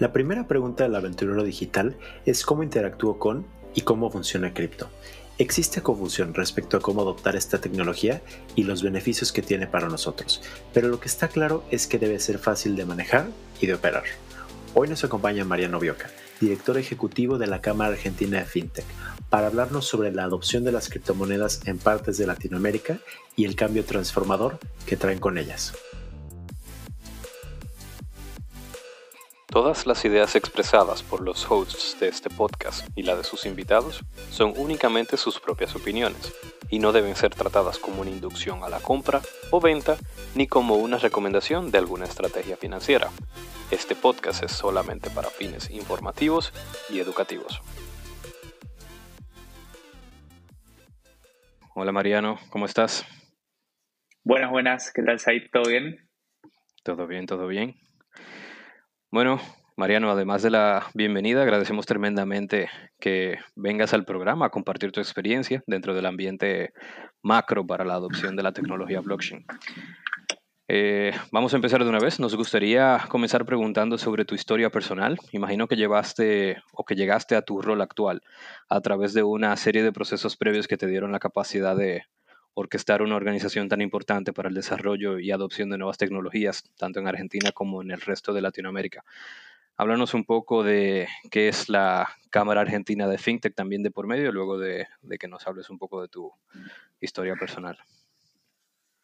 La primera pregunta del aventurero digital es cómo interactúo con y cómo funciona cripto. Existe confusión respecto a cómo adoptar esta tecnología y los beneficios que tiene para nosotros, pero lo que está claro es que debe ser fácil de manejar y de operar. Hoy nos acompaña Mariano Bioca, director ejecutivo de la Cámara Argentina de FinTech, para hablarnos sobre la adopción de las criptomonedas en partes de Latinoamérica y el cambio transformador que traen con ellas. Todas las ideas expresadas por los hosts de este podcast y la de sus invitados son únicamente sus propias opiniones y no deben ser tratadas como una inducción a la compra o venta ni como una recomendación de alguna estrategia financiera. Este podcast es solamente para fines informativos y educativos. Hola Mariano, ¿cómo estás? Buenas, buenas, ¿qué tal Said? ¿Todo bien? Todo bien, todo bien. Bueno, Mariano, además de la bienvenida, agradecemos tremendamente que vengas al programa a compartir tu experiencia dentro del ambiente macro para la adopción de la tecnología blockchain. Eh, vamos a empezar de una vez. Nos gustaría comenzar preguntando sobre tu historia personal. Imagino que llevaste o que llegaste a tu rol actual a través de una serie de procesos previos que te dieron la capacidad de orquestar una organización tan importante para el desarrollo y adopción de nuevas tecnologías, tanto en Argentina como en el resto de Latinoamérica. Háblanos un poco de qué es la Cámara Argentina de FinTech también de por medio, luego de, que nos hables un poco de tu historia personal.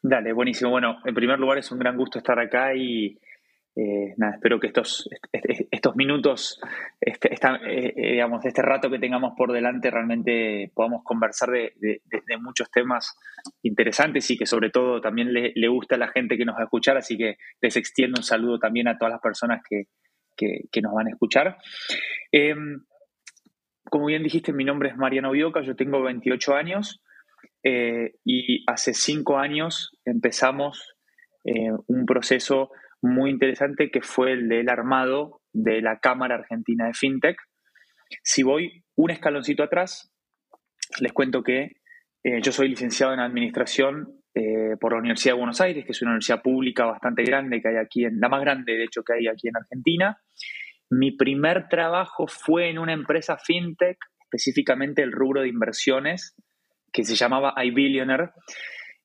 Dale, buenísimo. Bueno, en primer lugar es un gran gusto estar acá y eh, espero que estos, estos minutos, este, eh, eh, digamos, este rato que tengamos por delante realmente podamos conversar de, muchos temas interesantes y que sobre todo también le, gusta a la gente que nos va a escuchar, así que les extiendo un saludo también a todas las personas que, nos van a escuchar. Em, como bien dijiste, mi nombre es Mariano Bioca, yo tengo 28 años y hace cinco años empezamos un proceso muy interesante que fue el del armado de la Cámara Argentina de FinTech. Si voy un escaloncito atrás, les cuento que eh, yo soy licenciado en Administración eh, por la Universidad de Buenos Aires, que es una universidad pública bastante grande que hay aquí, en, la más grande de hecho que hay aquí en Argentina. Mi primer trabajo fue en una empresa FinTech, específicamente el rubro de inversiones, que se llamaba iBillionaire.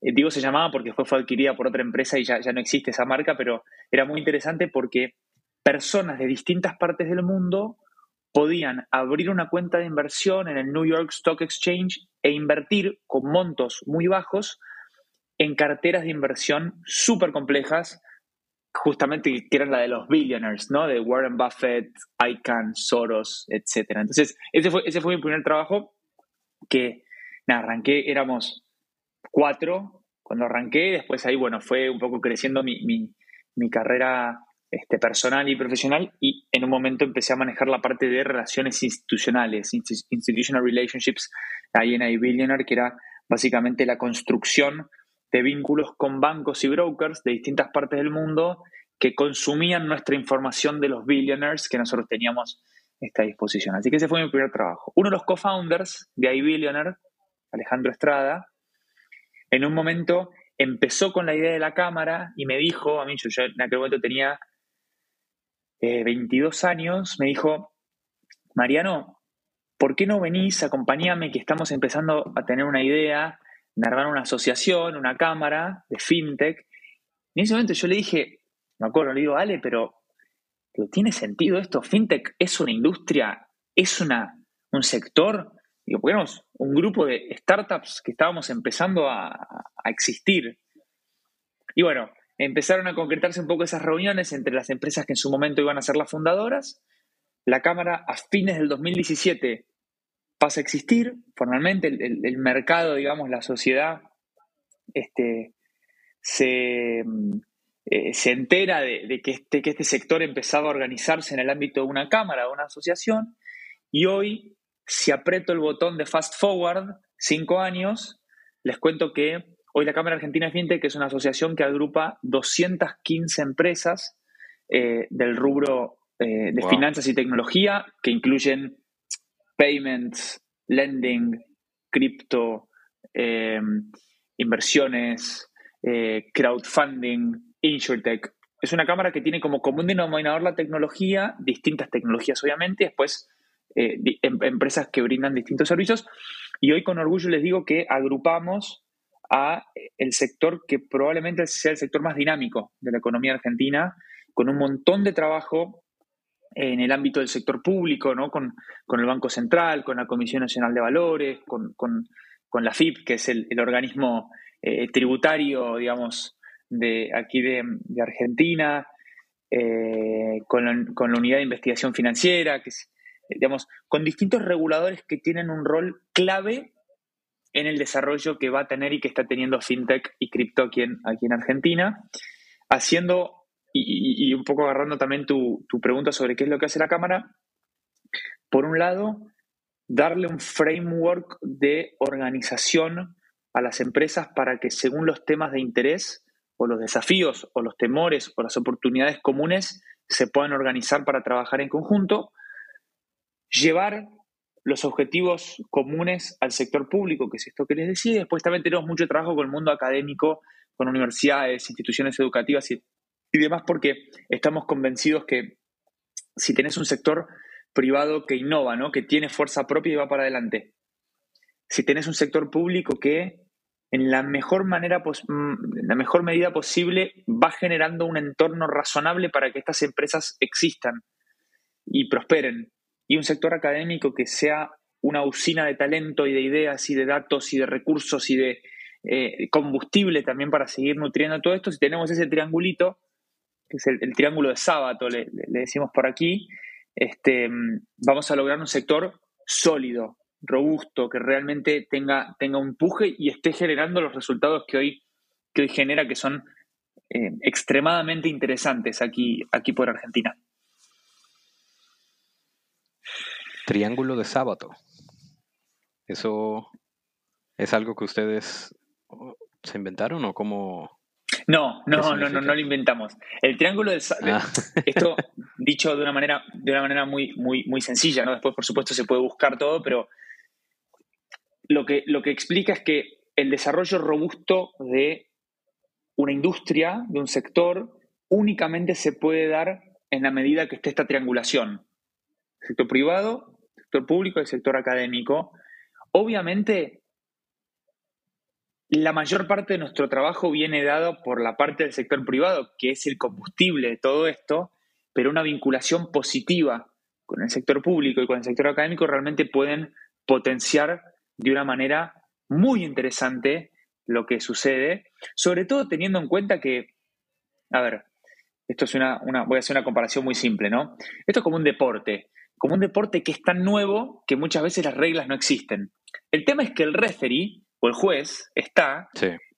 Eh, digo se llamaba porque después fue adquirida por otra empresa y ya, ya no existe esa marca, pero era muy interesante porque personas de distintas partes del mundo podían abrir una cuenta de inversión en el New York Stock Exchange e invertir con montos muy bajos en carteras de inversión súper complejas, justamente que eran la de los billionaires, ¿no? De Warren Buffett, Icahn, Soros, etc. Entonces, ese fue, ese fue mi primer trabajo que, arranqué, éramos cuatro cuando arranqué, después ahí, bueno, fue un poco creciendo mi, mi, carrera este, personal y profesional y en un momento empecé a manejar la parte de relaciones institucionales, institutional relationships, ahí en iBillionaire, que era básicamente la construcción de vínculos con bancos y brokers de distintas partes del mundo que consumían nuestra información de los billionaires que nosotros teníamos a disposición. Así que ese fue mi primer trabajo. Uno de los co-founders de iBillionaire, Alejandro Estrada, en un momento empezó con la idea de la cámara y me dijo, a mí yo, en aquel momento tenía 22 eh, años, me dijo, Mariano, ¿por qué no venís, acompañame, que estamos empezando a tener una idea de armar una asociación, una cámara de fintech? Y en ese momento yo le dije, me acuerdo, le digo, Ale, pero, ¿tiene sentido esto? Fintech es una industria, es una, un sector Digo, porque un grupo de startups que estábamos empezando a, existir. Y bueno, empezaron a concretarse un poco esas reuniones entre las empresas que en su momento iban a ser las fundadoras. La Cámara a fines del 2017 pasa a existir formalmente, el, mercado, digamos, la sociedad este, se, eh, se entera de, que este, que este sector empezaba a organizarse en el ámbito de una cámara, de una asociación, y hoy si aprieto el botón de Fast Forward, cinco años, les cuento que hoy la Cámara Argentina de FinTech es una asociación que agrupa 215 empresas eh, del rubro eh, de finanzas y tecnología, que incluyen payments, lending, cripto, em, inversiones, eh, crowdfunding, insurtech, es una cámara que tiene como común denominador la tecnología, distintas tecnologías obviamente, después eh, em, empresas que brindan distintos servicios. Y hoy con orgullo les digo que agrupamos a el sector que probablemente sea el sector más dinámico de la economía argentina, con un montón de trabajo en el ámbito del sector público, ¿no? con, el Banco Central, con la Comisión Nacional de Valores, con, la FIP, que es el, organismo eh, tributario, digamos, de aquí de, Argentina, eh, con, con, la, Unidad de Investigación Financiera, que es, digamos, con distintos reguladores que tienen un rol clave en el desarrollo que va a tener y que está teniendo FinTech y cripto aquí en, Argentina, haciendo, y, un poco agarrando también tu, tu pregunta sobre qué es lo que hace la Cámara, por un lado, darle un framework de organización a las empresas para que según los temas de interés o los desafíos o los temores o las oportunidades comunes se puedan organizar para trabajar en conjunto, llevar los objetivos comunes al sector público, que es esto que les decía, después también tenemos mucho trabajo con el mundo académico, con universidades, instituciones educativas y, demás, porque estamos convencidos que si tenés un sector privado que innova, ¿no? que tiene fuerza propia y va para adelante, si tenés un sector público que en la mejor manera, mm, en la mejor medida posible, va generando un entorno razonable para que estas empresas existan y prosperen y un sector académico que sea una usina de talento y de ideas y de datos y de recursos y de eh, combustible también para seguir nutriendo todo esto, si tenemos ese triangulito, que es el, triángulo de sábado, le, decimos por aquí, este, vamos a lograr un sector sólido, robusto, que realmente tenga, tenga un empuje y esté generando los resultados que hoy, que hoy genera, que son eh, extremadamente interesantes aquí, aquí por Argentina. Triángulo de sábado. ¿Eso es algo que ustedes se inventaron o cómo? No, no, no, no, no lo inventamos. El triángulo de sábado, ah. esto dicho de una manera, de una manera muy, muy, muy sencilla, ¿no? Después, por supuesto, se puede buscar todo, pero lo que, lo que explica es que el desarrollo robusto de una industria, de un sector, únicamente se puede dar en la medida que esté esta triangulación. Sector privado, sector público y el sector académico. Obviamente, la mayor parte de nuestro trabajo viene dado por la parte del sector privado, que es el combustible de todo esto, pero una vinculación positiva con el sector público y con el sector académico realmente pueden potenciar de una manera muy interesante lo que sucede, sobre todo teniendo en cuenta que, a ver, esto es una, voy a hacer una comparación muy simple, ¿no? Esto es como un deporte como un deporte que es tan nuevo que muchas veces las reglas no existen. El tema es que el referee o el juez está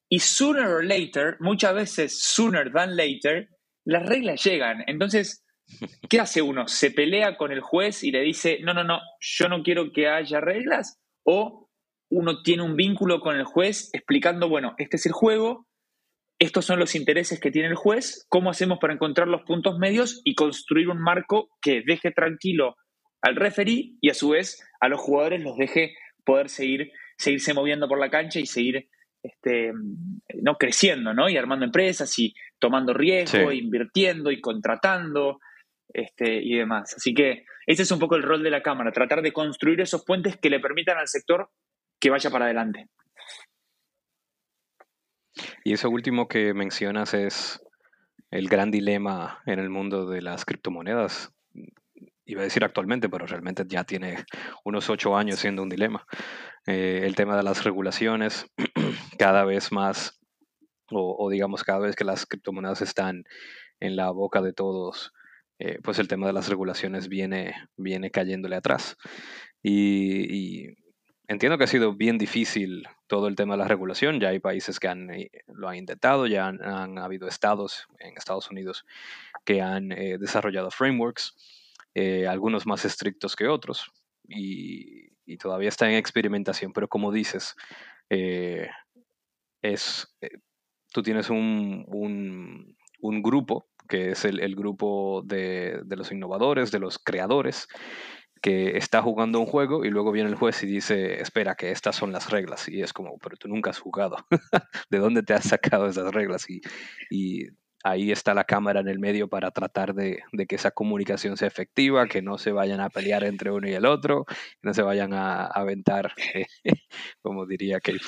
y sooner or later, muchas veces sooner than later, las reglas llegan. Entonces, ¿qué hace uno? ¿Se pelea con el juez y le dice, no, no, no, yo no quiero que haya reglas? ¿O uno tiene un vínculo con el juez explicando, bueno, este es el juego, estos son los intereses que tiene el juez, ¿cómo hacemos para encontrar los puntos medios y construir un marco que deje tranquilo al referee y a su vez a los jugadores los deje poder seguir, seguirse moviendo por la cancha y seguir este, ¿no? creciendo ¿no? y armando empresas y tomando riesgo, invirtiendo y contratando este, y demás. Así que ese es un poco el rol de la Cámara, tratar de construir esos puentes que le permitan al sector que vaya para adelante. Y eso último que mencionas es el gran dilema en el mundo de las criptomonedas iba a decir actualmente, pero realmente ya tiene unos ocho años siendo un dilema. Eh, el tema de las regulaciones, cada vez más, o, digamos, cada vez que las criptomonedas están en la boca de todos, eh, pues el tema de las regulaciones viene, viene cayéndole atrás. Y, entiendo que ha sido bien difícil todo el tema de la regulación. Ya hay países que han, eh, lo han intentado, ya han, habido estados en Estados Unidos que han desarrollado frameworks eh, algunos más estrictos que otros, y, todavía está en experimentación, pero como dices, eh, es, eh, tú tienes un, un, grupo, que es el, grupo de, de, los innovadores, de los creadores, que está jugando un juego y luego viene el juez y dice, espera, que estas son las reglas. Y es como, pero tú nunca has jugado. ¿De dónde te has sacado esas reglas? Y, y ahí está la cámara en el medio para tratar de, que esa comunicación sea efectiva, que no se vayan a pelear entre uno y el otro, que no se vayan a, aventar, como diría que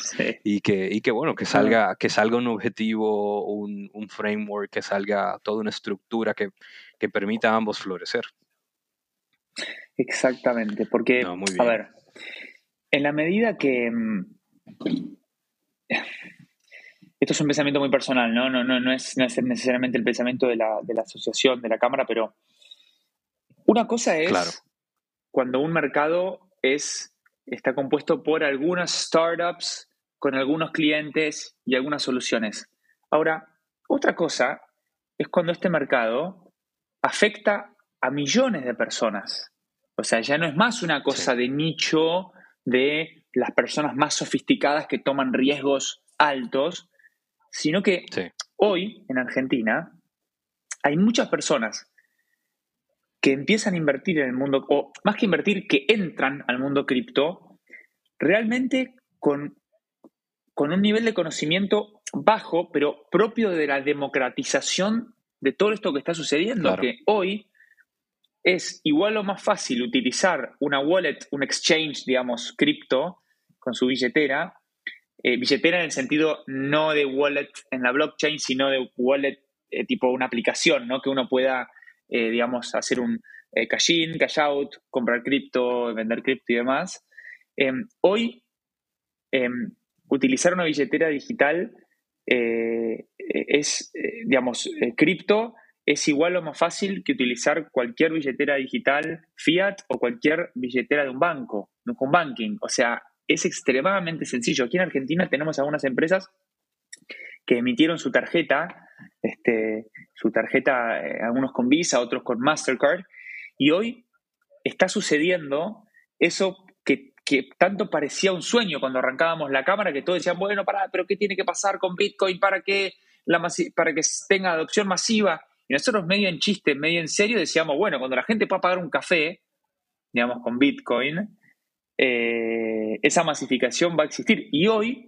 y que, y que bueno, que salga, que salga un objetivo, un, framework, que salga toda una estructura que, que permita a ambos florecer. Exactamente, porque, a ver, en la medida que... Esto es un pensamiento muy personal, ¿no? No, no, no, es, necesariamente el pensamiento de la, asociación, de la Cámara, pero una cosa es cuando un mercado es, está compuesto por algunas startups con algunos clientes y algunas soluciones. Ahora, otra cosa es cuando este mercado afecta a millones de personas. O sea, ya no es más una cosa de nicho de las personas más sofisticadas que toman riesgos altos, sino que hoy en Argentina hay muchas personas que empiezan a invertir en el mundo, o más que invertir, que entran al mundo cripto, realmente con, con un nivel de conocimiento bajo, pero propio de la democratización de todo esto que está sucediendo, que hoy es igual o más fácil utilizar una wallet, un exchange, digamos, cripto, con su billetera, eh, billetera en el sentido no de wallet en la blockchain, sino de wallet eh, tipo una aplicación, ¿no? Que uno pueda, eh, digamos, hacer un cash in, cash out, comprar cripto, vender cripto y demás. Em, hoy, em, utilizar una billetera digital es, digamos, cripto es igual o más fácil que utilizar cualquier billetera digital fiat o cualquier billetera de un banco, de un banking. O sea, es extremadamente sencillo. Aquí en Argentina tenemos algunas empresas que emitieron su tarjeta, este, su tarjeta, eh, algunos con Visa, otros con Mastercard, y hoy está sucediendo eso que, tanto parecía un sueño cuando arrancábamos la cámara, que todos decían, bueno, para, pero ¿qué tiene que pasar con Bitcoin para que, la para que tenga adopción masiva? Y nosotros medio en chiste, medio en serio, decíamos, bueno, cuando la gente pueda pagar un café, digamos, con Bitcoin, eh, esa masificación va a existir. Y hoy,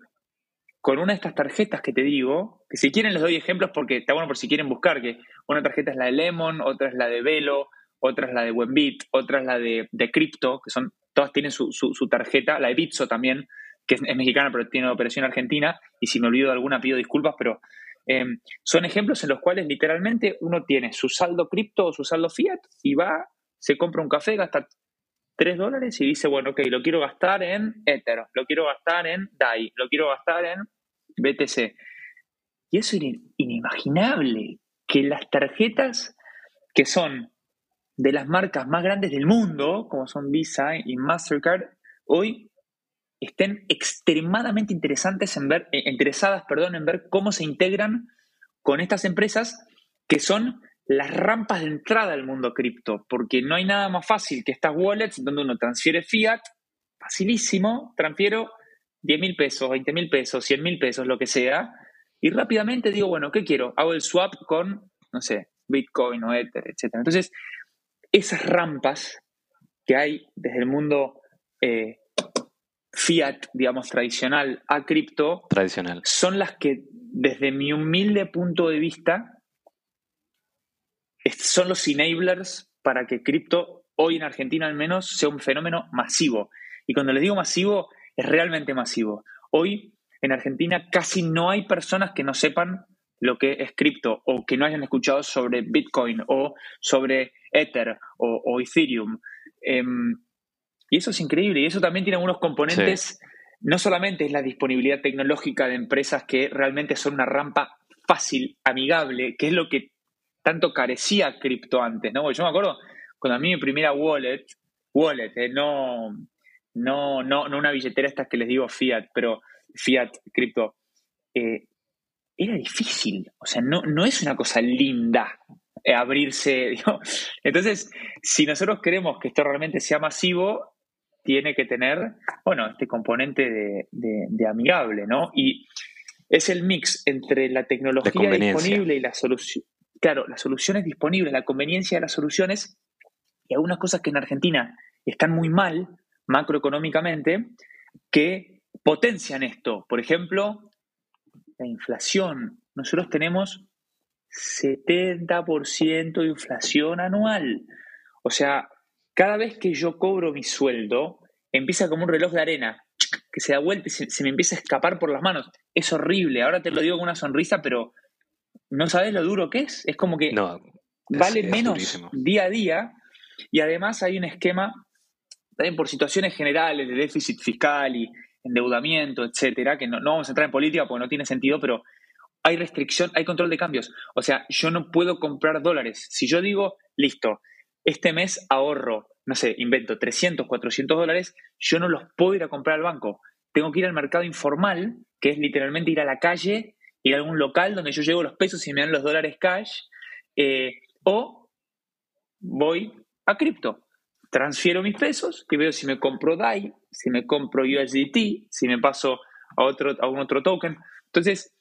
con una de estas tarjetas que te digo, que si quieren les doy ejemplos porque está bueno por si quieren buscar, que una tarjeta es la de Lemon, otra es la de Velo, otra es la de Buenbit, otra es la de, Crypto, que son, todas tienen su, tarjeta, la de Bitso también, que es, mexicana pero tiene operación argentina, y si me olvido de alguna pido disculpas, pero eh, son ejemplos en los cuales literalmente uno tiene su saldo cripto o su saldo fiat y va, se compra un café, gasta 3 dólares y dice, bueno, ok, lo quiero gastar en Ether, lo quiero gastar en DAI, lo quiero gastar en BTC. Y eso es inimaginable, que las tarjetas que son de las marcas más grandes del mundo, como son Visa y Mastercard, hoy estén extremadamente interesantes en ver, eh, interesadas perdón, en ver cómo se integran con estas empresas que son las rampas de entrada al mundo cripto, porque no hay nada más fácil que estas wallets donde uno transfiere fiat, facilísimo, transfiero 10 mil pesos, 20 mil pesos, 100 mil pesos, lo que sea, y rápidamente digo, bueno, ¿qué quiero? Hago el swap con, no sé, Bitcoin o Ether, etc. Entonces, esas rampas que hay desde el mundo eh, fiat, digamos, tradicional a cripto, tradicional. son las que, desde mi humilde punto de vista, son los enablers para que cripto, hoy en Argentina al menos, sea un fenómeno masivo. Y cuando les digo masivo, es realmente masivo. Hoy en Argentina casi no hay personas que no sepan lo que es cripto o que no hayan escuchado sobre Bitcoin o sobre Ether o, Ethereum. Em, y eso es increíble y eso también tiene algunos componentes. No solamente es la disponibilidad tecnológica de empresas que realmente son una rampa fácil, amigable, que es lo que tanto carecía cripto antes, ¿no? yo me acuerdo cuando a mí mi primera wallet, wallet, eh, no, no, no, una billetera estas que les digo fiat, pero fiat, cripto, eh, era difícil, o sea, no, no es una cosa linda eh, abrirse, entonces, si nosotros queremos que esto realmente sea masivo, tiene que tener, bueno, este componente de, de amigable, ¿no? Y es el mix entre la tecnología disponible y la solución, claro, las soluciones disponibles, la conveniencia de las soluciones y algunas cosas que en Argentina están muy mal macroeconómicamente que potencian esto. Por ejemplo, la inflación. Nosotros tenemos 70% de inflación anual. O sea, cada vez que yo cobro mi sueldo, empieza como un reloj de arena, que se da vuelta y se, me empieza a escapar por las manos. Es horrible. Ahora te lo digo con una sonrisa, pero no sabes lo duro que es. Es como que vale menos día a día. Y además hay un esquema, también por situaciones generales de déficit fiscal y endeudamiento, etcétera, que no, no vamos a entrar en política porque no tiene sentido, pero hay restricción, hay control de cambios. O sea, yo no puedo comprar dólares. Si yo digo, listo, este mes ahorro, no sé, invento 300, 400 dólares, yo no los puedo ir a comprar al banco. Tengo que ir al mercado informal, que es literalmente ir a la calle, ir a algún local donde yo llevo los pesos y me dan los dólares cash, eh, o voy a cripto. Transfiero mis pesos, que veo si me compro DAI, si me compro USDT, si me paso a otro, a un otro token. Entonces,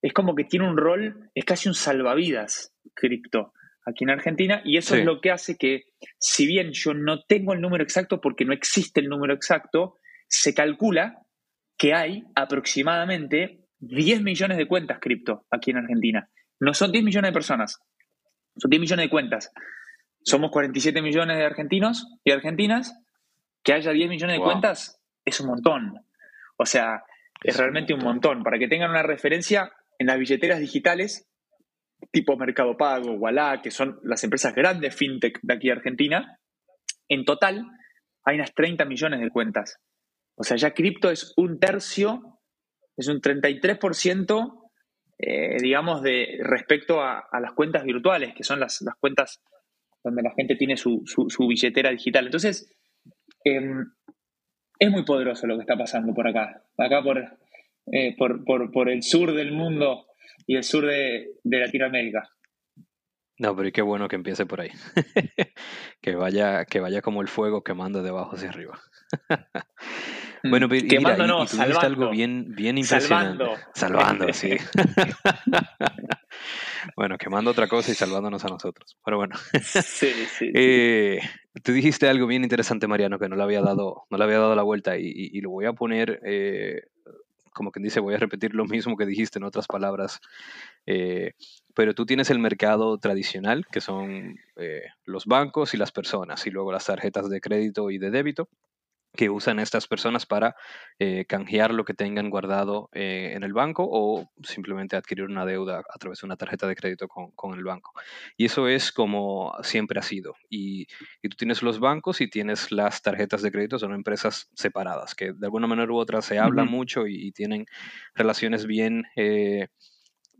es como que tiene un rol, es casi un salvavidas cripto aquí en Argentina y eso es lo que hace que, si bien yo no tengo el número exacto porque no existe el número exacto, se calcula que hay aproximadamente 10 millones de cuentas cripto aquí en Argentina. No son 10 millones de personas, son 10 millones de cuentas. Somos 47 millones de argentinos y argentinas. Que haya 10 millones de cuentas es un montón. O sea, es, realmente un montón. Para que tengan una referencia, en las billeteras digitales, tipo Mercado Pago, Walla, que son las empresas grandes fintech de aquí de Argentina, en total hay unas 30 millones de cuentas. O sea, ya cripto es un tercio, es un 33%, eh, digamos, de respecto a, las cuentas virtuales, que son las, cuentas donde la gente tiene su, billetera digital. Entonces, em, es muy poderoso lo que está pasando por acá. Acá por, eh, por, por, por, el sur del mundo y el sur de, de Latinoamérica. No, pero qué bueno que empiece por ahí. que, vaya, que vaya como el fuego quemando de abajo hacia arriba. bueno, pero, quemando no, salvando. algo bien, bien impresionante. Salvando. Salvando, sí. bueno, quemando otra cosa y salvándonos a nosotros. Pero bueno. sí, sí. Eh, tú dijiste algo bien interesante, Mariano, que no le había dado, no le había dado la vuelta y, y, lo voy a poner eh, como quien dice, voy a repetir lo mismo que dijiste en otras palabras, eh, pero tú tienes el mercado tradicional, que son eh, los bancos y las personas, y luego las tarjetas de crédito y de débito que usan estas personas para eh, canjear lo que tengan guardado eh, en el banco o simplemente adquirir una deuda a través de una tarjeta de crédito con, el banco. Y eso es como siempre ha sido. Y, tú tienes los bancos y tienes las tarjetas de crédito, son empresas separadas, que de alguna manera u otra se habla mucho y, tienen relaciones bien... Eh,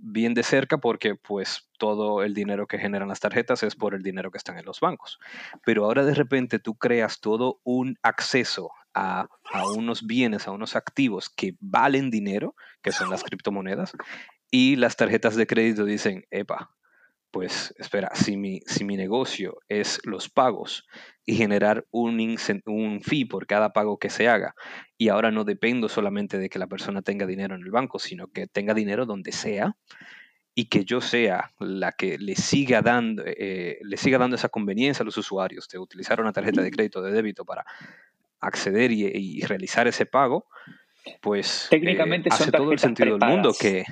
bien de cerca porque pues todo el dinero que generan las tarjetas es por el dinero que están en los bancos. Pero ahora de repente tú creas todo un acceso a, unos bienes, a unos activos que valen dinero, que son las criptomonedas, y las tarjetas de crédito dicen, epa, pues espera, si mi, si mi negocio es los pagos y generar un, un fee por cada pago que se haga, y ahora no dependo solamente de que la persona tenga dinero en el banco, sino que tenga dinero donde sea, y que yo sea la que le siga dando, eh, le siga dando esa conveniencia a los usuarios de utilizar una tarjeta de crédito o de débito para acceder y, realizar ese pago, pues técnicamente eh, hace todo el sentido del mundo que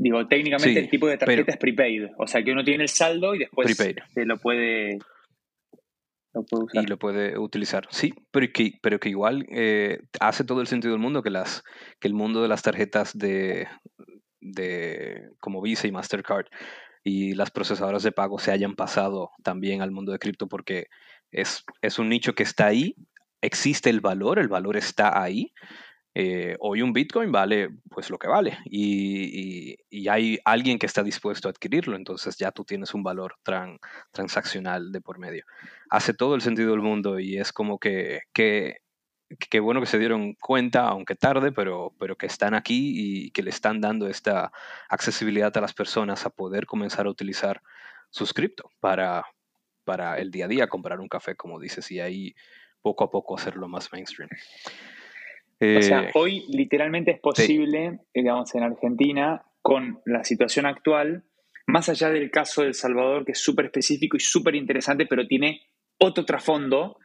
Digo, técnicamente el tipo de tarjeta es prepaid. O sea, que uno tiene el saldo y después se lo puede, Y lo puede utilizar. Sí, pero que, pero que igual eh, hace todo el sentido del mundo que, las, que el mundo de las tarjetas de, de como Visa y Mastercard y las procesadoras de pago se hayan pasado también al mundo de cripto porque es, es un nicho que está ahí, existe el valor, el valor está ahí, eh, hoy un Bitcoin vale pues lo que vale y, hay alguien que está dispuesto a adquirirlo, entonces ya tú tienes un valor transaccional de por medio. Hace todo el sentido del mundo y es como que, que, bueno que se dieron cuenta, aunque tarde, pero, pero que están aquí y que le están dando esta accesibilidad a las personas a poder comenzar a utilizar sus cripto para, para el día a día, comprar un café, como dices, y ahí poco a poco hacerlo más mainstream o sea, eh, hoy literalmente es posible, digamos, en Argentina, con la situación actual, más allá del caso de El Salvador, que es súper específico y súper interesante, pero tiene otro trasfondo.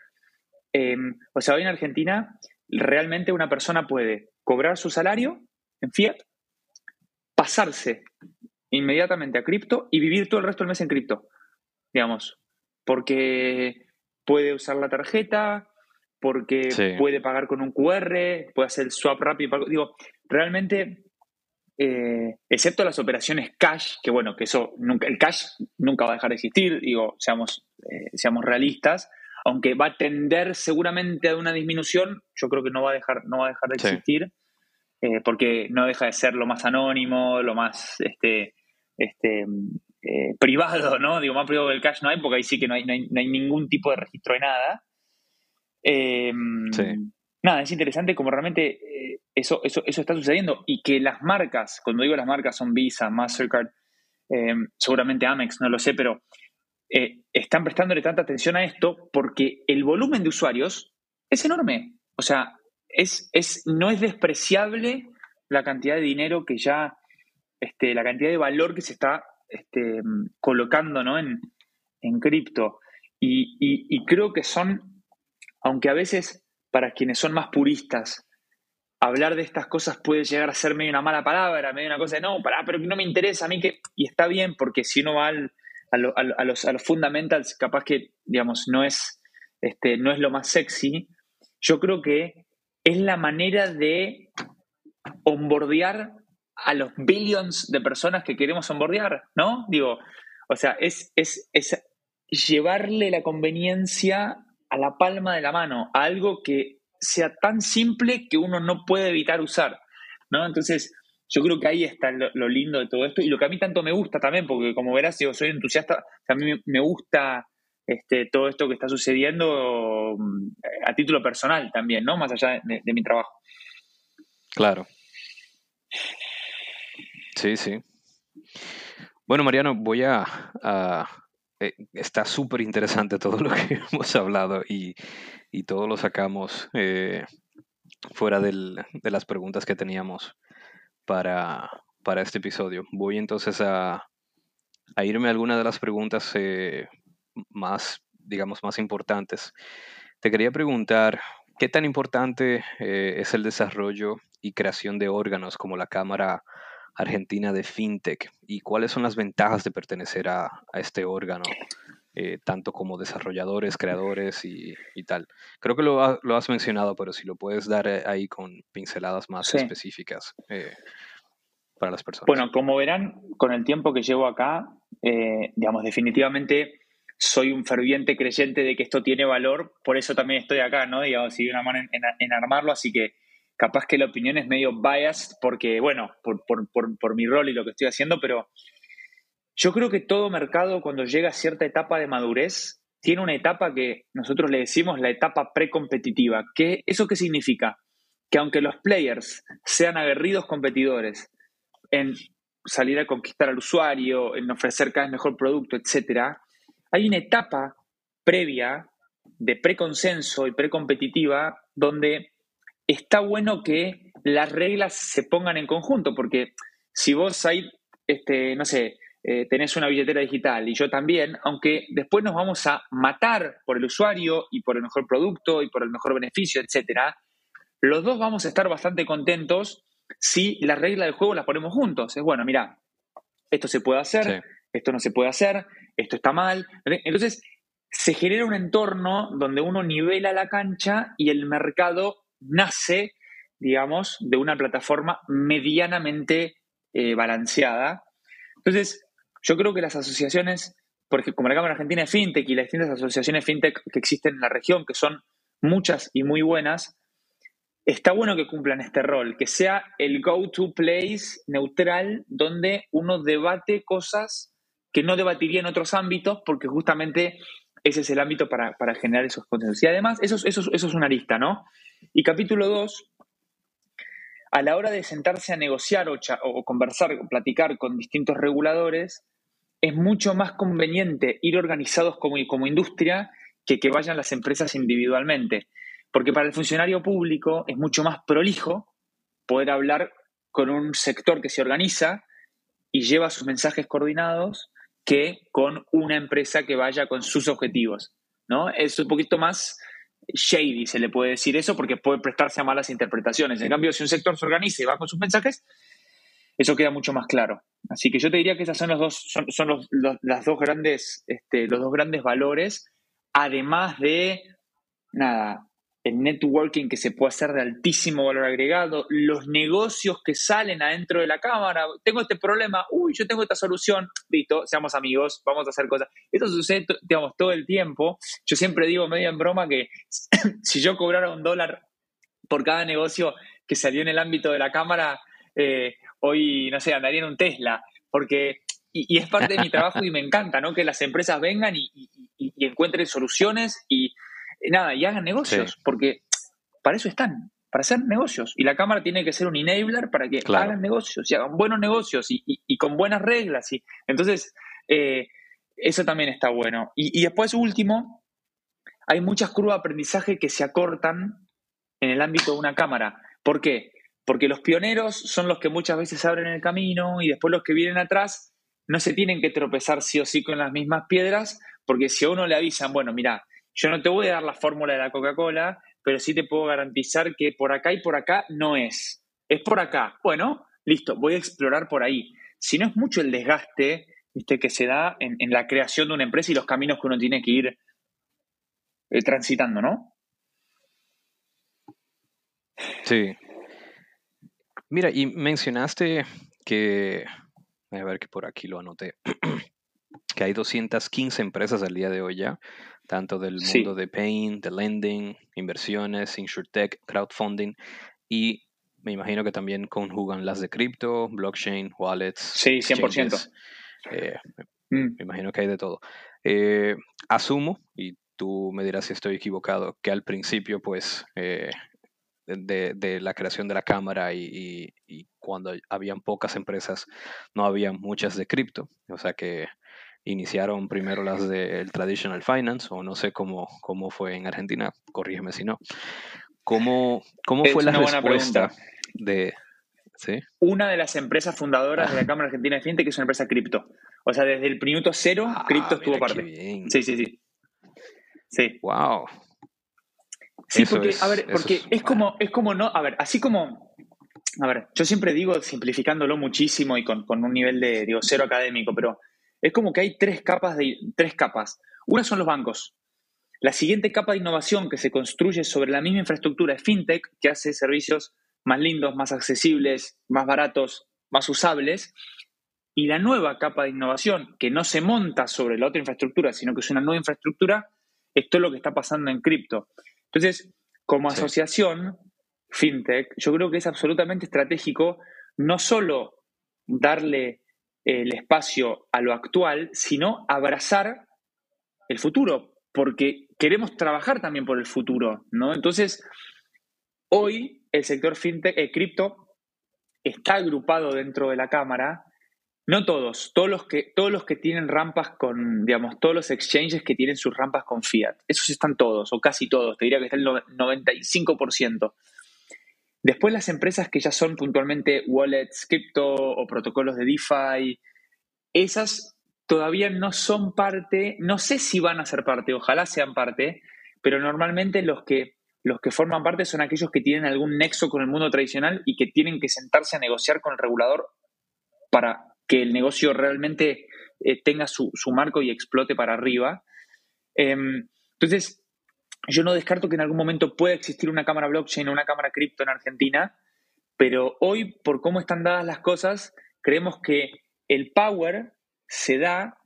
Em, o sea, hoy en Argentina, realmente una persona puede cobrar su salario en fiat, pasarse inmediatamente a cripto y vivir todo el resto del mes en cripto, digamos, porque puede usar la tarjeta, porque puede pagar con un QR, puede hacer el swap rápido. Digo, realmente, eh, excepto las operaciones cash, que bueno, que eso nunca, el cash nunca va a dejar de existir, digo, seamos, eh, seamos realistas, aunque va a tender seguramente a una disminución, yo creo que no va a dejar, no va a dejar de existir, eh, porque no deja de ser lo más anónimo, lo más este, este, privado, ¿no? Digo, más privado del cash no hay, porque ahí sí que no hay, no hay ningún tipo de registro de nada. Em, nada, es interesante como realmente eh, eso, eso, eso está sucediendo y que las marcas, cuando digo las marcas son Visa, Mastercard, em, seguramente Amex, no lo sé, pero eh, están prestándole tanta atención a esto porque el volumen de usuarios es enorme. O sea, es, es, no es despreciable la cantidad de dinero que ya, este, la cantidad de valor que se está este, colocando ¿no? en, en cripto. Y, y, creo que son aunque a veces para quienes son más puristas, hablar de estas cosas puede llegar a ser medio una mala palabra, medio una cosa de no, pará, pero no me interesa a mí que. Y está bien, porque si uno va a, los, a, los, fundamentals, capaz que, digamos, no es, este, no es lo más sexy. Yo creo que es la manera de onboardear a los billions de personas que queremos onboardear, ¿no? Digo, o sea, es, es, es llevarle la conveniencia a la palma de la mano, a algo que sea tan simple que uno no puede evitar usar, ¿no? Entonces, yo creo que ahí está lo, lindo de todo esto y lo que a mí tanto me gusta también, porque como verás, yo soy entusiasta, a mí me gusta este, todo esto que está sucediendo mm, a título personal también, ¿no? Más allá de, mi trabajo. Claro. Sí, sí. Bueno, Mariano, voy a eh, está súper interesante todo lo que hemos hablado y, todo lo sacamos eh, fuera de las preguntas que teníamos para, para este episodio. Voy entonces a, irme a algunas de las preguntas eh, más, digamos, más importantes. Te quería preguntar, ¿qué tan importante es el desarrollo y creación de órganos como la cámara argentina de fintech y cuáles son las ventajas de pertenecer a, este órgano, eh, tanto como desarrolladores, creadores y, tal. Creo que lo, has mencionado, pero si lo puedes dar eh, ahí con pinceladas más específicas eh, para las personas. Bueno, como verán, con el tiempo que llevo acá, digamos, definitivamente soy un ferviente creyente de que esto tiene valor, por eso también estoy acá, ¿no? Digamos, si una mano en armarlo, así que capaz que la opinión es medio biased porque, bueno, por, mi rol y lo que estoy haciendo, pero yo creo que todo mercado cuando llega a cierta etapa de madurez tiene una etapa que nosotros le decimos la etapa precompetitiva. ¿Qué, ¿Eso qué significa? Que aunque los players sean aguerridos competidores en salir a conquistar al usuario, en ofrecer cada vez mejor producto, etc., hay una etapa previa de preconsenso y precompetitiva donde está bueno que las reglas se pongan en conjunto, porque si vos ahí, este, no sé, eh, tenés una billetera digital y yo también, aunque después nos vamos a matar por el usuario y por el mejor producto y por el mejor beneficio, etcétera, los dos vamos a estar bastante contentos si las reglas del juego las ponemos juntos. Es bueno, mira, esto se puede hacer, esto no se puede hacer, esto está mal. Entonces, se genera un entorno donde uno nivela la cancha y el mercado nace, digamos, de una plataforma medianamente eh, balanceada. Entonces, yo creo que las asociaciones, porque como la Cámara Argentina de FinTech y las distintas asociaciones FinTech que existen en la región, que son muchas y muy buenas, está bueno que cumplan este rol, que sea el go-to place neutral donde uno debate cosas que no debatiría en otros ámbitos, porque justamente ese es el ámbito para, generar esos consensos. Y además, eso, eso, eso es una lista, ¿no? Y capítulo 2, a la hora de sentarse a negociar o, o conversar, o platicar con distintos reguladores, es mucho más conveniente ir organizados como, industria que que vayan las empresas individualmente. Porque para el funcionario público es mucho más prolijo poder hablar con un sector que se organiza y lleva sus mensajes coordinados que con una empresa que vaya con sus objetivos. ¿no? Es un poquito más shady, se le puede decir eso, porque puede prestarse a malas interpretaciones. En cambio, si un sector se organiza y va con sus mensajes, eso queda mucho más claro. Así que yo te diría que esas son los dos, son, los, las dos grandes, este, los dos grandes valores, además de nada, el networking que se puede hacer de altísimo valor agregado, los negocios que salen adentro de la cámara, tengo este problema, uy, yo tengo esta solución, listo, seamos amigos, vamos a hacer cosas. Esto sucede, digamos, todo el tiempo. Yo siempre digo medio en broma que si yo cobrara un dólar por cada negocio que salió en el ámbito de la cámara, eh, hoy, no sé, andaría en un Tesla, porque, y, es parte de mi trabajo y me encanta, ¿no? Que las empresas vengan y, encuentren soluciones y, nada, y hagan negocios, porque para eso están, para hacer negocios. Y la cámara tiene que ser un enabler para que hagan negocios y hagan buenos negocios y, con buenas reglas. Y, entonces, eh, eso también está bueno. Y, después, último, hay muchas curvas de aprendizaje que se acortan en el ámbito de una cámara. ¿Por qué? Porque los pioneros son los que muchas veces abren el camino y después los que vienen atrás no se tienen que tropezar sí o sí con las mismas piedras, porque si a uno le avisan, bueno, mira, yo no te voy a dar la fórmula de la Coca-Cola, pero sí te puedo garantizar que por acá y por acá no es. Es por acá. Bueno, listo, voy a explorar por ahí. Si no es mucho el desgaste que se da en, la creación de una empresa y los caminos que uno tiene que ir eh, transitando, ¿no? Sí. Mira, y mencionaste que, a ver que por aquí lo anoté, que hay 215 empresas al día de hoy ya, tanto del mundo de paint, de lending, inversiones, insurtech, crowdfunding, y me imagino que también conjugan las de cripto, blockchain, wallets. Sí, 100%. Eh, mm. Me imagino que hay de todo. Eh, asumo, y tú me dirás si estoy equivocado, que al principio, pues, eh, de, la creación de la cámara y, cuando habían pocas empresas, no había muchas de cripto. O sea que iniciaron primero las del traditional finance, o no sé cómo, cómo fue en Argentina, corrígeme si no. ¿Cómo, cómo fue la respuesta de... ¿sí? Una de las empresas fundadoras de la Cámara Argentina de FinTech es una empresa cripto. O sea, desde el minuto cero, ah, cripto estuvo parte. Sí, sí, sí. Sí. Wow. Sí, porque, a ver, porque es, como, es como no, a ver, así como, a ver, yo siempre digo, simplificándolo muchísimo y con, un nivel de, digo, cero académico, pero es como que hay tres capas de, tres capas. Una son los bancos. La siguiente capa de innovación que se construye sobre la misma infraestructura es FinTech, que hace servicios más lindos, más accesibles, más baratos, más usables. Y la nueva capa de innovación, que no se monta sobre la otra infraestructura, sino que es una nueva infraestructura, es todo lo que está pasando en cripto. Entonces, como asociación, FinTech, yo creo que es absolutamente estratégico no solo darle el espacio a lo actual, sino abrazar el futuro, porque queremos trabajar también por el futuro, ¿no? Entonces, hoy el sector fintech, el cripto, está agrupado dentro de la cámara. No todos, todos los que, todos los que tienen rampas con, digamos, todos los exchanges que tienen sus rampas con fiat. Esos están todos, o casi todos, te diría que está el 95%. Después las empresas que ya son puntualmente wallets, cripto o protocolos de DeFi, esas todavía no son parte, no sé si van a ser parte, ojalá sean parte, pero normalmente los que, los que forman parte son aquellos que tienen algún nexo con el mundo tradicional y que tienen que sentarse a negociar con el regulador para que el negocio realmente eh, tenga su, marco y explote para arriba. Em, entonces, yo no descarto que en algún momento pueda existir una cámara blockchain o una cámara cripto en Argentina, pero hoy, por cómo están dadas las cosas, creemos que el power se da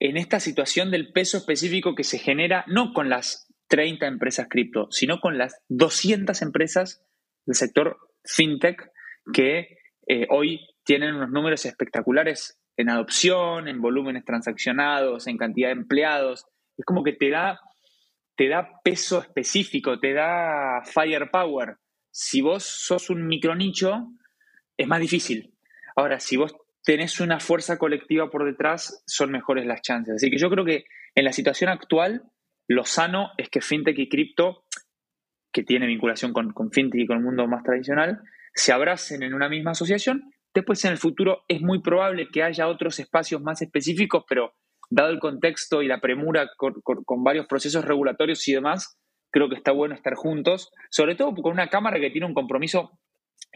en esta situación del peso específico que se genera no con las 30 empresas cripto, sino con las 200 empresas del sector fintech que eh, hoy tienen unos números espectaculares en adopción, en volúmenes transaccionados, en cantidad de empleados. Es como que te da te da peso específico, te da firepower. Si vos sos un micronicho, es más difícil. Ahora, si vos tenés una fuerza colectiva por detrás, son mejores las chances. Así que yo creo que en la situación actual, lo sano es que FinTech y cripto, que tiene vinculación con, con FinTech y con el mundo más tradicional, se abracen en una misma asociación. Después en el futuro es muy probable que haya otros espacios más específicos, pero dado el contexto y la premura con, varios procesos regulatorios y demás, creo que está bueno estar juntos, sobre todo con una Cámara que tiene un compromiso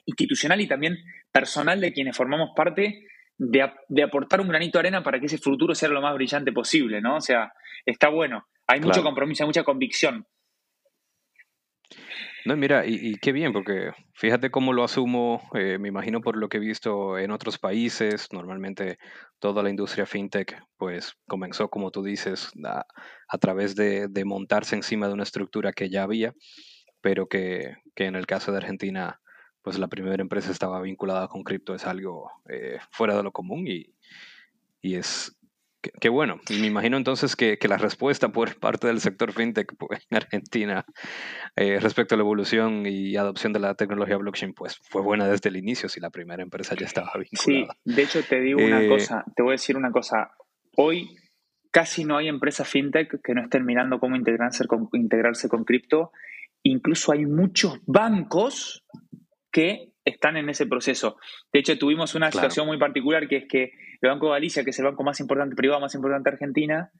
institucional y también personal de quienes formamos parte de, aportar un granito de arena para que ese futuro sea lo más brillante posible, ¿no? O sea, está bueno. Hay mucho compromiso, hay mucha convicción. No, mira, y, qué bien, porque fíjate cómo lo asumo, eh, me imagino por lo que he visto en otros países, normalmente toda la industria fintech, pues comenzó, como tú dices, a, través de, montarse encima de una estructura que ya había, pero que, que en el caso de Argentina pues la primera empresa estaba vinculada con cripto es algo eh, fuera de lo común y, es que, bueno. Y me imagino entonces que, la respuesta por parte del sector fintech pues, en Argentina eh, respecto a la evolución y adopción de la tecnología blockchain pues fue buena desde el inicio si la primera empresa ya estaba vinculada. Sí, de hecho te digo una eh, cosa, te voy a decir una cosa. Hoy casi no hay empresas fintech que no estén mirando cómo integrarse con, integrarse con cripto. Incluso hay muchos bancos que están en ese proceso. De hecho, tuvimos una situación muy particular que es que el Banco de Galicia, que es el banco más importante, privado más importante de Argentina,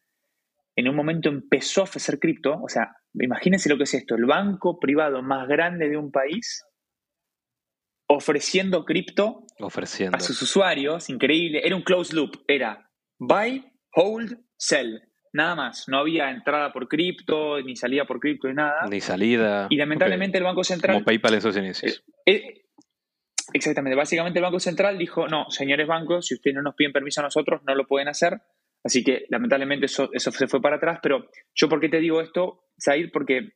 en un momento empezó a ofrecer cripto. O sea, imagínense lo que es esto, el banco privado más grande de un país ofreciendo cripto a sus usuarios, increíble. Era un closed loop, era buy, hold, sell. Nada más, no había entrada por cripto, ni salida por cripto, ni nada. Ni salida. Y lamentablemente el Banco Central... Como PayPal en sus inicios. Eh, eh, exactamente, básicamente el Banco Central dijo, no, señores bancos, si ustedes no nos piden permiso a nosotros, no lo pueden hacer. Así que lamentablemente eso, eso se fue para atrás, pero yo por qué te digo esto, Said, porque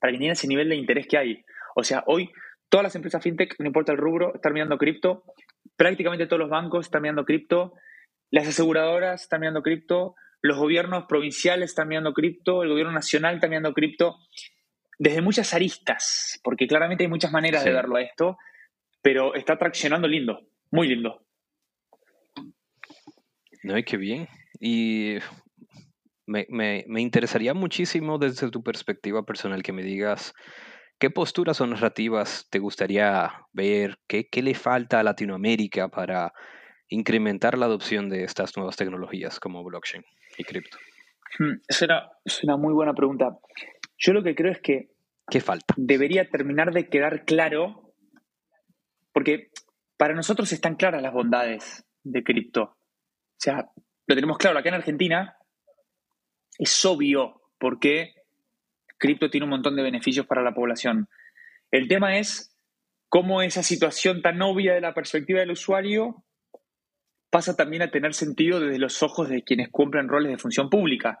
para que entiendas ese nivel de interés que hay. O sea, hoy todas las empresas fintech, no importa el rubro, están mirando cripto, prácticamente todos los bancos están mirando cripto, las aseguradoras están mirando cripto, los gobiernos provinciales están mirando cripto, el gobierno nacional está mirando cripto, desde muchas aristas, porque claramente hay muchas maneras de verlo a esto, pero está traccionando lindo, muy lindo. No, qué bien. Y me, interesaría muchísimo desde tu perspectiva personal que me digas qué posturas o narrativas te gustaría ver, qué, qué le falta a Latinoamérica para incrementar la adopción de estas nuevas tecnologías como blockchain y cripto? Hmm, esa es una muy buena pregunta. Yo lo que creo es que ¿Qué falta? Debería terminar de quedar claro, porque para nosotros están claras las bondades de cripto. O sea, lo tenemos claro, acá en Argentina es obvio porque cripto tiene un montón de beneficios para la población. El tema es cómo esa situación tan obvia de la perspectiva del usuario pasa también a tener sentido desde los ojos de quienes cumplen roles de función pública,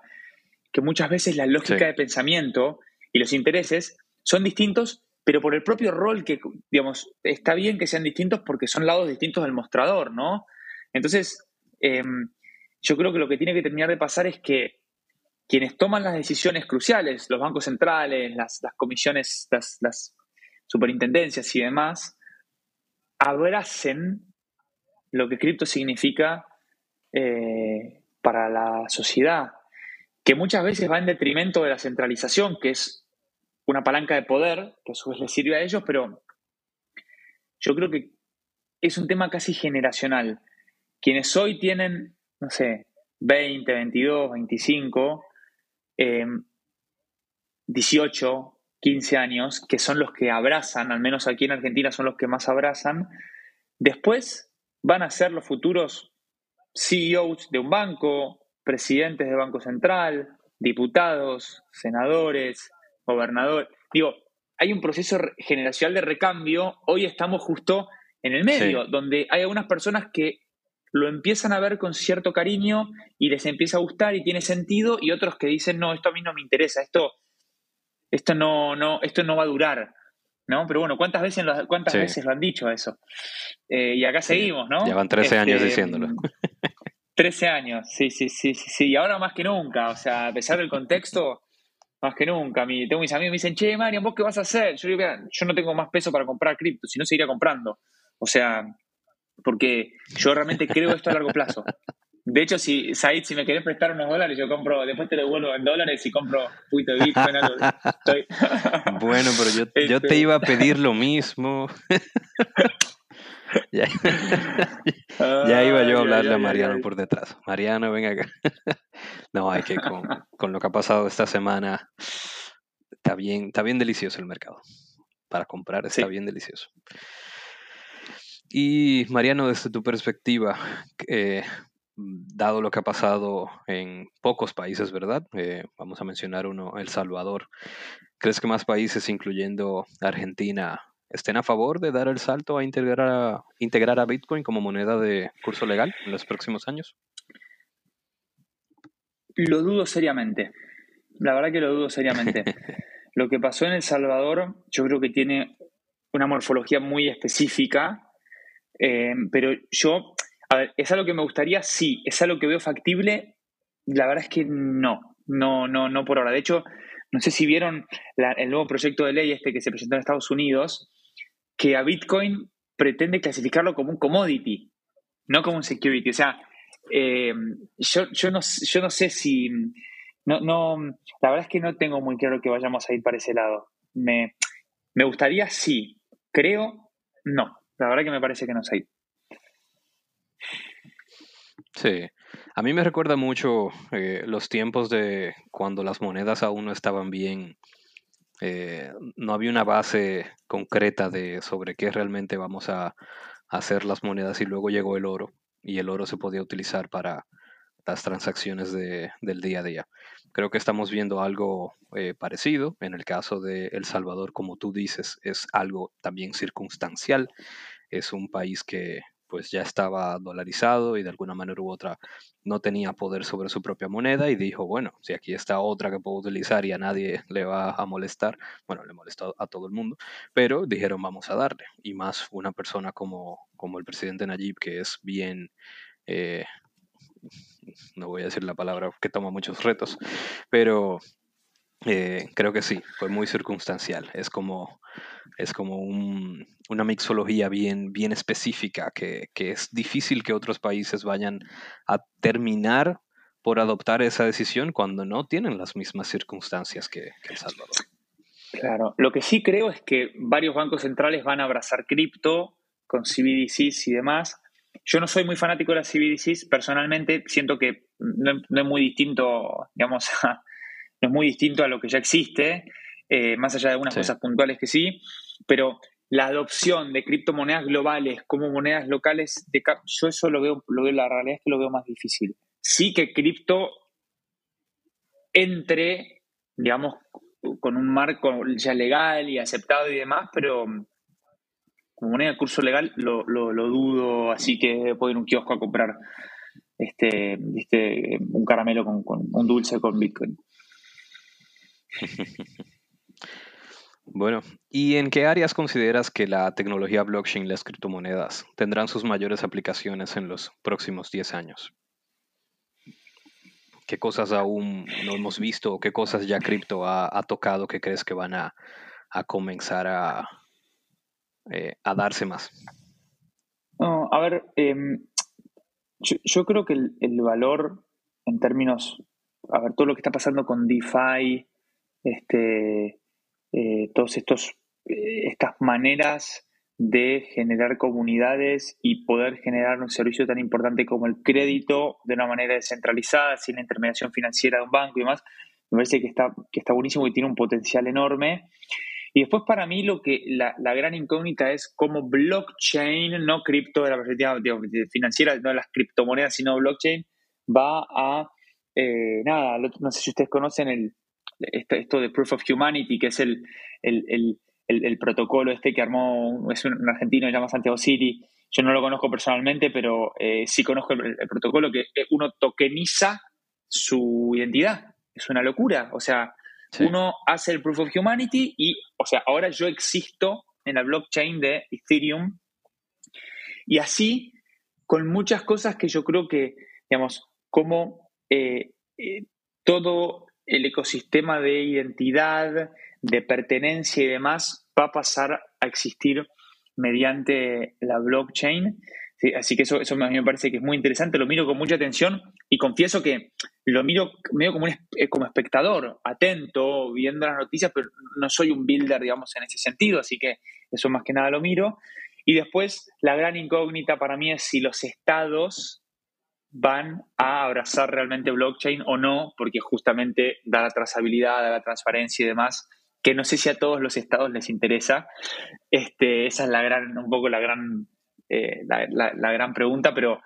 que muchas veces la lógica de pensamiento y los intereses son distintos, pero por el propio rol que, digamos, está bien que sean distintos porque son lados distintos del mostrador, ¿no? Entonces, em, yo creo que lo que tiene que terminar de pasar es que quienes toman las decisiones cruciales, los bancos centrales, las, comisiones, las, superintendencias y demás, abracen lo que cripto significa eh, para la sociedad, que muchas veces va en detrimento de la centralización, que es una palanca de poder, que a su vez les sirve a ellos, pero yo creo que es un tema casi generacional. Quienes hoy tienen, no sé, 20, 22, 25, 18, 15 años, que son los que abrazan, al menos aquí en Argentina son los que más abrazan, después van a ser los futuros CEOs de un banco, presidentes de Banco Central, diputados, senadores, gobernadores. Digo, hay un proceso generacional de recambio. Hoy estamos justo en el medio, donde hay algunas personas que lo empiezan a ver con cierto cariño y les empieza a gustar y tiene sentido, y otros que dicen, no, esto a mí no me interesa, esto, esto, no, no, esto no va a durar. ¿no? Pero bueno, ¿cuántas veces lo, cuántas veces lo han dicho eso? Eh, y acá seguimos, ¿no? Llevan 13 años este, diciéndolo. 13 años, sí, sí, sí, sí, sí. Y ahora más que nunca, o sea, a pesar del contexto, más que nunca. Mi, tengo mis amigos que me dicen, che, Marian, ¿vos qué vas a hacer? Yo digo, yo no tengo más peso para comprar cripto, si no seguiría comprando. O sea, porque yo realmente creo esto a largo plazo. De hecho, si, Said, si me querés prestar unos dólares, yo compro, después te devuelvo en dólares y compro un de Bitcoin. bueno, pero yo, yo, te este iba a pedir lo mismo. ya, iba yo a hablarle a Mariano por detrás. Mariano, ven acá. no, hay que con, con, lo que ha pasado esta semana, está bien, está bien delicioso el mercado. Para comprar está bien delicioso. Y Mariano, desde tu perspectiva, eh, dado lo que ha pasado en pocos países, ¿verdad? Eh, vamos a mencionar uno, El Salvador. ¿Crees que más países, incluyendo Argentina, estén a favor de dar el salto a integrar a, integrar a Bitcoin como moneda de curso legal en los próximos años? Lo dudo seriamente. La verdad que lo dudo seriamente. lo que pasó en El Salvador, yo creo que tiene una morfología muy específica eh, pero yo, a ver, ¿es algo que me gustaría? Sí. ¿Es algo que veo factible? La verdad es que no, no, no, no por ahora. De hecho, no sé si vieron el nuevo proyecto de ley este que se presentó en Estados Unidos, que a Bitcoin pretende clasificarlo como un commodity, no como un security. O sea, eh, yo, yo, no, yo no sé si... No, no, la verdad es que no tengo muy claro que vayamos a ir para ese lado. Me, me gustaría, sí. Creo, no. La verdad que me parece que no sé. Sí, a mí me recuerda mucho eh, los tiempos de cuando las monedas aún no estaban bien, eh, no había una base concreta de sobre qué realmente vamos a hacer las monedas y luego llegó el oro y el oro se podía utilizar para las transacciones de, del día a día. Creo que estamos viendo algo eh, parecido. En el caso de El Salvador, como tú dices, es algo también circunstancial. Es un país que pues ya estaba dolarizado y de alguna manera u otra no tenía poder sobre su propia moneda y dijo, bueno, si aquí está otra que puedo utilizar y a nadie le va a molestar, bueno, le molestó a todo el mundo, pero dijeron vamos a darle. Y más una persona como, como el presidente Nayib, que es bien eh, no voy a decir la palabra que toma muchos retos, pero eh, creo que sí, fue muy circunstancial. Es como, es como una mixología bien, bien específica que, es difícil que otros países vayan a terminar por adoptar esa decisión cuando no tienen las mismas circunstancias que, que El Salvador. Claro, lo que sí creo es que varios bancos centrales van a abrazar cripto con CBDCs y demás, yo no soy muy fanático de las CBDCs, personalmente siento que no, es muy distinto, digamos, no es muy distinto a lo que ya existe, eh, más allá de algunas cosas puntuales que sí, pero la adopción de criptomonedas globales como monedas locales, de, yo eso lo veo, lo veo, la realidad es que lo veo más difícil. Sí que cripto entre, digamos, con un marco ya legal y aceptado y demás, pero como moneda de curso legal lo, dudo, así que puedo ir a un kiosco a comprar este, este, un caramelo con, un dulce con Bitcoin. Bueno, ¿y en qué áreas consideras que la tecnología blockchain y las criptomonedas tendrán sus mayores aplicaciones en los próximos 10 años? ¿Qué cosas aún no hemos visto o qué cosas ya cripto ha, tocado que crees que van a comenzar a, eh, a darse más? a ver, em, yo, creo que el, valor en términos, a ver, todo lo que está pasando con DeFi, este, eh, estos, eh, estas maneras de generar comunidades y poder generar un servicio tan importante como el crédito de una manera descentralizada, sin la intermediación financiera de un banco y demás, me parece que está, que está buenísimo y tiene un potencial enorme. Y después para mí lo que la, gran incógnita es cómo blockchain, no cripto de la perspectiva financiera, no las criptomonedas, sino blockchain, va a, eh, nada, no sé si ustedes conocen el, esto, de Proof of Humanity, que es el, el, protocolo este que armó, es un, argentino que se llama Santiago City. Yo no lo conozco personalmente, pero eh, sí conozco el, protocolo que uno tokeniza su identidad. Es una locura. O sea, uno hace el Proof of Humanity y, o sea, ahora yo existo en la blockchain de Ethereum. Y así, con muchas cosas que yo creo que, digamos, como eh, eh, todo el ecosistema de identidad, de pertenencia y demás va a pasar a existir mediante la blockchain así que eso, eso a mí me parece que es muy interesante, lo miro con mucha atención y confieso que lo miro medio como, eh, como espectador, atento, viendo las noticias, pero no soy un builder, digamos, en ese sentido, así que eso más que nada lo miro. Y después, la gran incógnita para mí es si los estados van a abrazar realmente blockchain o no, porque justamente da la trazabilidad, da la transparencia y demás, que no sé si a todos los estados les interesa. Este, esa es la gran, un poco la gran la, gran pregunta, pero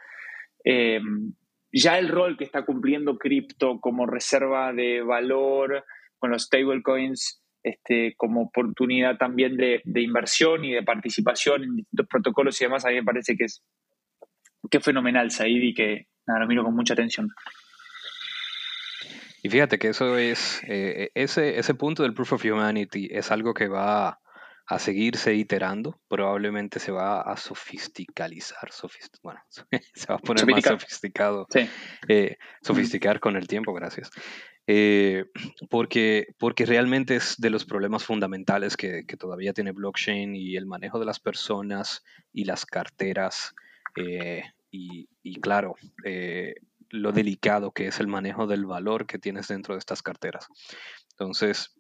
ya el rol que está cumpliendo cripto como reserva de valor con los stablecoins este, como oportunidad también de, inversión y de participación en distintos protocolos y demás, a mí me parece que es, que fenomenal, Said, que nada, lo miro con mucha atención. Y fíjate que eso es, eh, ese, ese punto del Proof of Humanity es algo que va a seguirse iterando, probablemente se va a sofisticalizar, bueno, se va a poner más sofisticado, eh, sofisticar con el tiempo, gracias. Eh, porque, porque realmente es de los problemas fundamentales que, todavía tiene blockchain y el manejo de las personas y las carteras eh, y, claro, lo delicado que es el manejo del valor que tienes dentro de estas carteras. Entonces,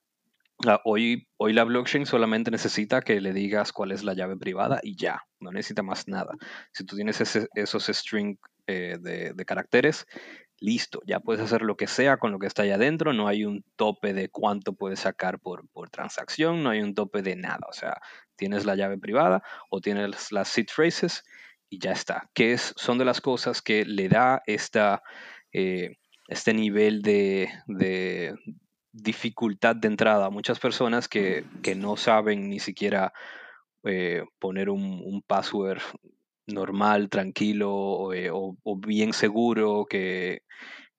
hoy, hoy la blockchain solamente necesita que le digas cuál es la llave privada y ya, no necesita más nada. Si tú tienes esos string eh, de, caracteres, listo, ya puedes hacer lo que sea con lo que está ahí adentro, no hay un tope de cuánto puedes sacar por, por transacción, no hay un tope de nada, o sea, tienes la llave privada o tienes las seed phrases y ya está, que es, son de las cosas que le da esta... Eh, este nivel de, dificultad de entrada a muchas personas que, no saben ni siquiera eh, poner un, password normal, tranquilo eh, o, bien seguro que,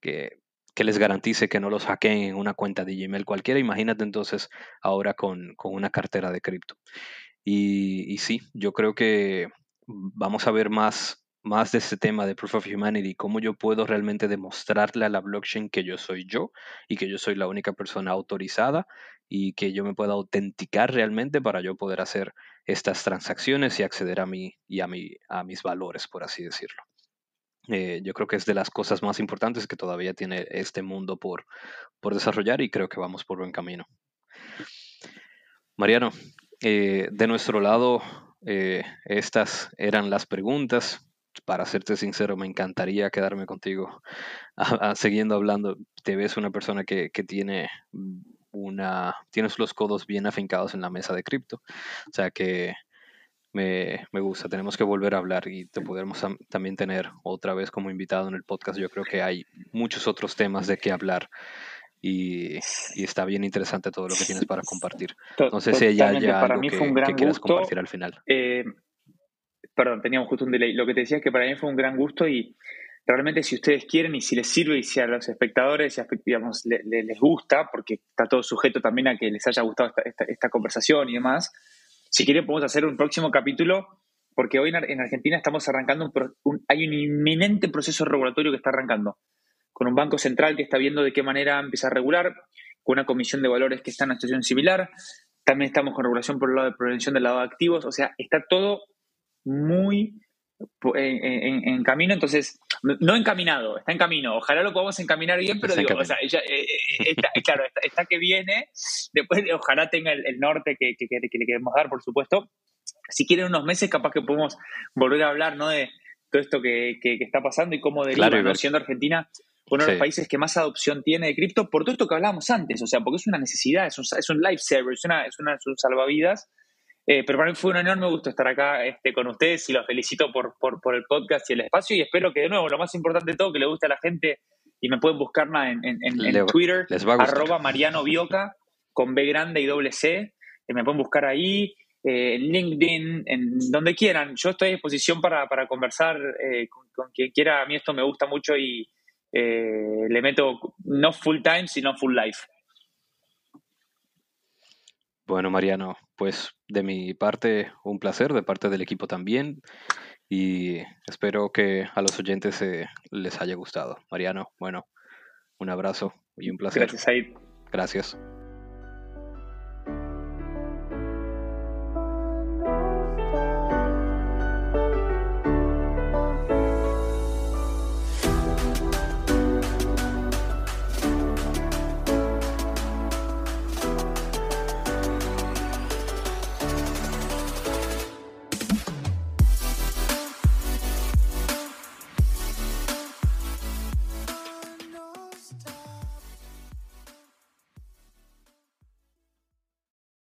que, les garantice que no los hackeen en una cuenta de Gmail cualquiera. Imagínate entonces ahora con, una cartera de cripto. Y, y sí, yo creo que vamos a ver más más de ese tema de Proof of Humanity, cómo yo puedo realmente demostrarle a la blockchain que yo soy yo y que yo soy la única persona autorizada y que yo me pueda autenticar realmente para yo poder hacer estas transacciones y acceder a mí y a, a mis valores, por así decirlo. Eh, yo creo que es de las cosas más importantes que todavía tiene este mundo por, por desarrollar y creo que vamos por buen camino. Mariano, eh, de nuestro lado, eh, estas eran las preguntas para serte sincero, me encantaría quedarme contigo siguiendo hablando. Te ves una persona que, tiene una, tienes los codos bien afincados en la mesa de cripto. O sea que me, gusta. Tenemos que volver a hablar y te podemos también tener otra vez como invitado en el podcast. Yo creo que hay muchos otros temas de qué hablar. Y, está bien interesante todo lo que tienes para compartir. No sé si hay algo que, quieras compartir al final. Eh, perdón, teníamos justo un delay. Lo que te decía es que para mí fue un gran gusto y realmente si ustedes quieren y si les sirve y si a los espectadores digamos, les gusta, porque está todo sujeto también a que les haya gustado esta, conversación y demás, si quieren podemos hacer un próximo capítulo, porque hoy en, Argentina estamos arrancando, un, hay un inminente proceso regulatorio que está arrancando, con un banco central que está viendo de qué manera empezar a regular, con una comisión de valores que está en una situación similar, también estamos con regulación por el lado de prevención del lado de activos, o sea, está todo muy en, camino, entonces, no encaminado, está en camino. Ojalá lo podamos encaminar bien, pero digo, o sea, eh, eh, claro, está, que viene, después ojalá tenga el, norte que, le queremos dar, por supuesto. Si quieren unos meses, capaz que podemos volver a hablar, ¿no? De todo esto que, está pasando y cómo deriva, claro, siendo Argentina uno de los países que más adopción tiene de cripto, por todo esto que hablábamos antes, o sea, porque es una necesidad, es un, es un lifesaver, es una, es una, es un salvavidas eh, pero para mí fue un enorme gusto estar acá este, con ustedes y los felicito por, por, el podcast y el espacio y espero que de nuevo, lo más importante de todo, que le guste a la gente y me pueden buscar en, en, en, Twitter, arroba Mariano Bioca, con B grande y doble C, eh, me pueden buscar ahí, eh, en LinkedIn, en donde quieran. Yo estoy a disposición para, para conversar con, con, quien quiera. A mí esto me gusta mucho y le meto no full time, sino full life. Bueno, Mariano, pues de mi parte un placer, de parte del equipo también, y espero que a los oyentes les haya gustado. Mariano, bueno, un abrazo y un placer. Gracias, Aid. Gracias.